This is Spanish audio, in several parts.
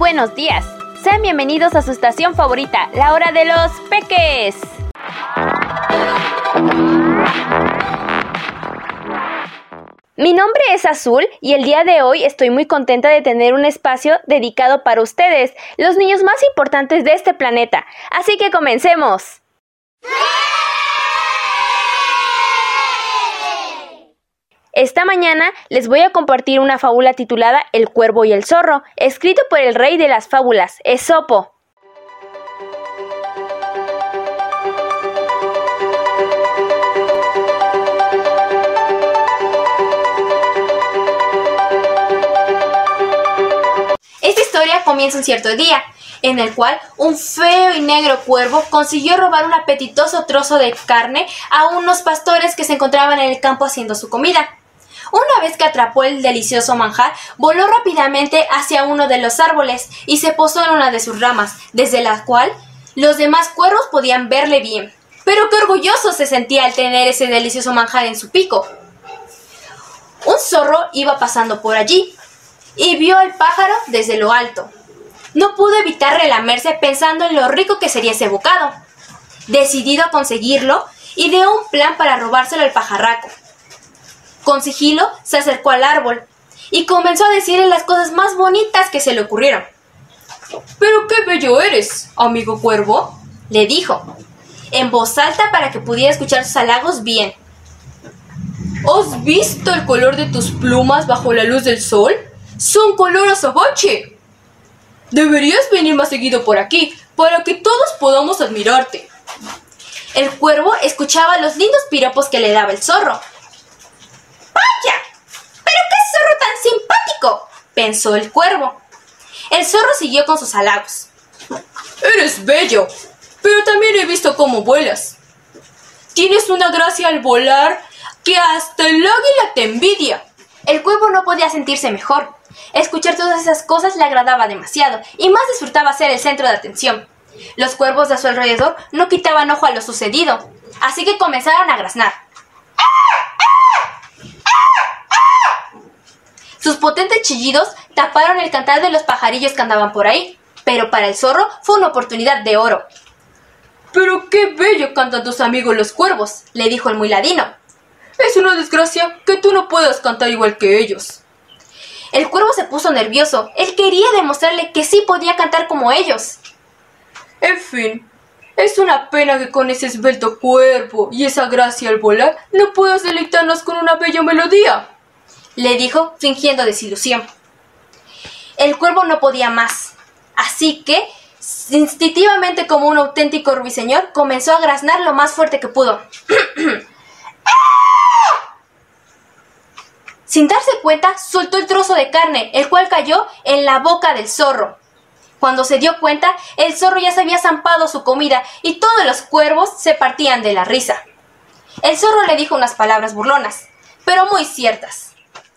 buenos días. Sean bienvenidos a su estación favorita, la hora de los peques. Mi nombre es Azul y el día de hoy estoy muy contenta de tener un espacio dedicado para ustedes, los niños más importantes de este planeta. Así que comencemos. Esta mañana les voy a compartir una fábula titulada El cuervo y el zorro, escrito por el rey de las fábulas, Esopo. Esta historia comienza un cierto día, en el cual un feo y negro cuervo consiguió robar un apetitoso trozo de carne a unos pastores que se encontraban en el campo haciendo su comida. Una vez que atrapó el delicioso manjar, voló rápidamente hacia uno de los árboles y se posó en una de sus ramas, desde la cual los demás cuervos podían verle bien. Pero qué orgulloso se sentía al tener ese delicioso manjar en su pico. Un zorro iba pasando por allí y vio al pájaro desde lo alto. No pudo evitar relamerse pensando en lo rico que sería ese bocado. Decidido a conseguirlo, ideó un plan para robárselo al pajarraco. Con sigilo se acercó al árbol y comenzó a decirle las cosas más bonitas que se le ocurrieron. Pero qué bello eres, amigo cuervo, le dijo, en voz alta para que pudiera escuchar sus halagos bien. ¿Has visto el color de tus plumas bajo la luz del sol? Son color azabache. Deberías venir más seguido por aquí para que todos podamos admirarte. El cuervo escuchaba los lindos piropos que le daba el zorro ¡Vaya! ¡Pero qué zorro tan simpático! pensó el cuervo. El zorro siguió con sus halagos. Eres bello, pero también he visto cómo vuelas. Tienes una gracia al volar que hasta el águila te envidia. El cuervo no podía sentirse mejor. Escuchar todas esas cosas le agradaba demasiado y más disfrutaba ser el centro de atención. Los cuervos de a su alrededor no quitaban ojo a lo sucedido, así que comenzaron a graznar. Sus potentes chillidos taparon el cantar de los pajarillos que andaban por ahí, pero para el zorro fue una oportunidad de oro. Pero qué bello cantan tus amigos los cuervos, le dijo el muy ladino. Es una desgracia que tú no puedas cantar igual que ellos. El cuervo se puso nervioso. Él quería demostrarle que sí podía cantar como ellos. En fin, es una pena que con ese esbelto cuerpo y esa gracia al volar no puedas deleitarnos con una bella melodía le dijo, fingiendo desilusión. El cuervo no podía más, así que, instintivamente como un auténtico ruiseñor, comenzó a graznar lo más fuerte que pudo. Sin darse cuenta, soltó el trozo de carne, el cual cayó en la boca del zorro. Cuando se dio cuenta, el zorro ya se había zampado su comida y todos los cuervos se partían de la risa. El zorro le dijo unas palabras burlonas, pero muy ciertas.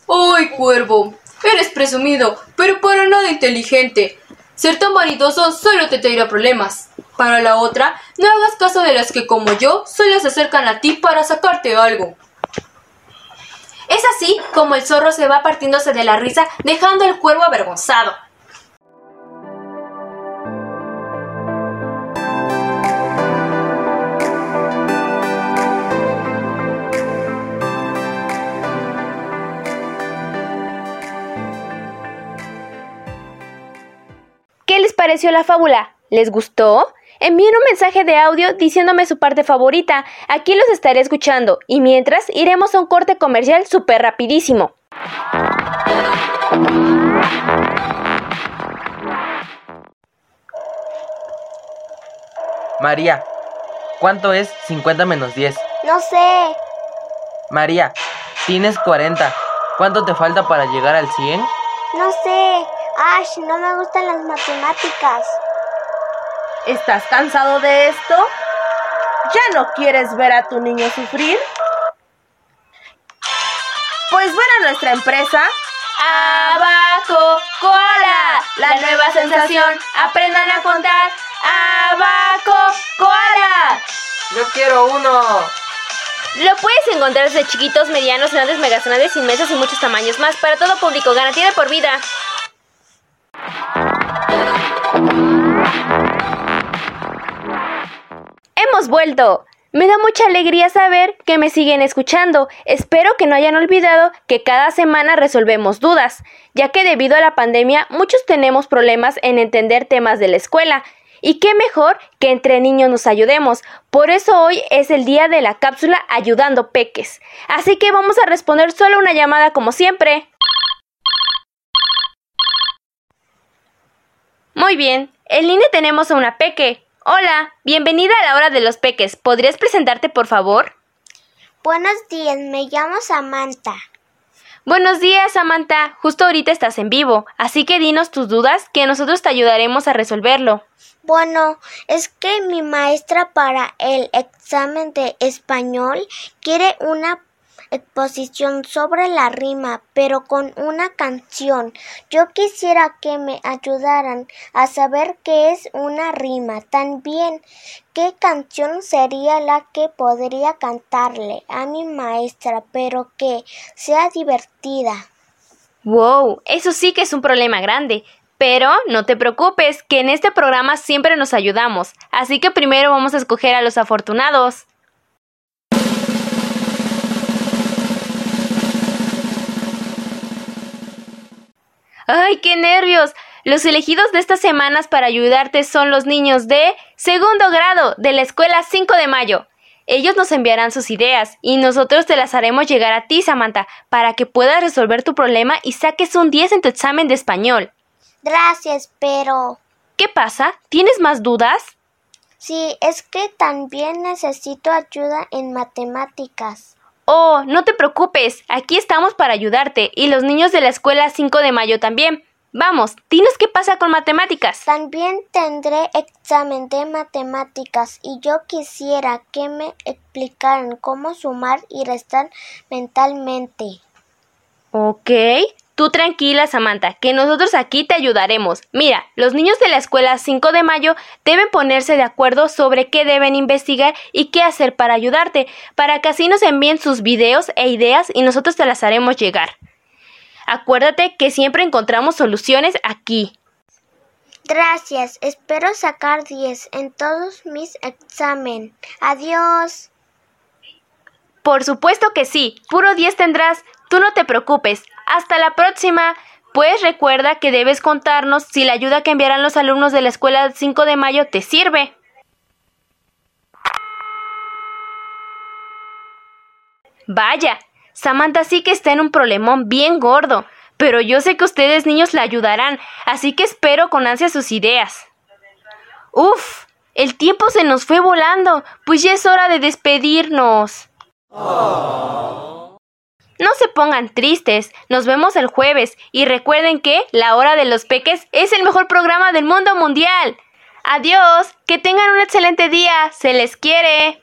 ¡Ay, cuervo! Eres presumido, pero para nada inteligente. Ser tan vanidoso solo te traerá problemas. Para la otra, no hagas caso de las que como yo solo se acercan a ti para sacarte algo. Es así como el zorro se va partiéndose de la risa, dejando al cuervo avergonzado. Pareció la fábula? ¿Les gustó? Envíen un mensaje de audio diciéndome su parte favorita. Aquí los estaré escuchando. Y mientras, iremos a un corte comercial súper rapidísimo. María, ¿cuánto es 50 menos 10? No sé. María, tienes 40. ¿Cuánto te falta para llegar al 100? No sé. Ash, no me gustan las matemáticas. ¿Estás cansado de esto? ¿Ya no quieres ver a tu niño sufrir? Pues ven a nuestra empresa. Abaco Koala, la nueva sensación. Aprendan a contar. Abaco Koala. Yo quiero uno. Lo puedes encontrar desde chiquitos, medianos, grandes, megas grandes, inmensos y muchos tamaños más. Para todo público, garantía de por vida. Hemos vuelto. Me da mucha alegría saber que me siguen escuchando. Espero que no hayan olvidado que cada semana resolvemos dudas, ya que debido a la pandemia muchos tenemos problemas en entender temas de la escuela. Y qué mejor que entre niños nos ayudemos. Por eso hoy es el día de la cápsula Ayudando Peques. Así que vamos a responder solo una llamada como siempre. Muy bien, en línea tenemos a una peque. Hola, bienvenida a la hora de los peques. ¿Podrías presentarte, por favor? Buenos días, me llamo Samantha. Buenos días, Samantha. Justo ahorita estás en vivo, así que dinos tus dudas que nosotros te ayudaremos a resolverlo. Bueno, es que mi maestra para el examen de español quiere una exposición sobre la rima, pero con una canción. Yo quisiera que me ayudaran a saber qué es una rima. También, qué canción sería la que podría cantarle a mi maestra, pero que sea divertida. Wow, eso sí que es un problema grande. Pero no te preocupes, que en este programa siempre nos ayudamos, así que primero vamos a escoger a los afortunados. ¡Ay, qué nervios! Los elegidos de estas semanas para ayudarte son los niños de segundo grado de la escuela 5 de mayo. Ellos nos enviarán sus ideas y nosotros te las haremos llegar a ti, Samantha, para que puedas resolver tu problema y saques un 10 en tu examen de español. Gracias, pero... ¿Qué pasa? ¿Tienes más dudas? Sí, es que también necesito ayuda en matemáticas. Oh, no te preocupes, aquí estamos para ayudarte y los niños de la escuela 5 de mayo también. Vamos, dinos qué pasa con matemáticas. También tendré examen de matemáticas y yo quisiera que me explicaran cómo sumar y restar mentalmente. Ok, Tú tranquila, Samantha, que nosotros aquí te ayudaremos. Mira, los niños de la escuela 5 de mayo deben ponerse de acuerdo sobre qué deben investigar y qué hacer para ayudarte, para que así nos envíen sus videos e ideas y nosotros te las haremos llegar. Acuérdate que siempre encontramos soluciones aquí. Gracias, espero sacar 10 en todos mis exámenes. Adiós. Por supuesto que sí, puro 10 tendrás. Tú no te preocupes. Hasta la próxima. Pues recuerda que debes contarnos si la ayuda que enviarán los alumnos de la escuela 5 de mayo te sirve. Vaya, Samantha sí que está en un problemón bien gordo, pero yo sé que ustedes niños la ayudarán, así que espero con ansia sus ideas. Uf, el tiempo se nos fue volando, pues ya es hora de despedirnos. No se pongan tristes, nos vemos el jueves y recuerden que La Hora de los Peques es el mejor programa del mundo mundial. Adiós, que tengan un excelente día, se les quiere.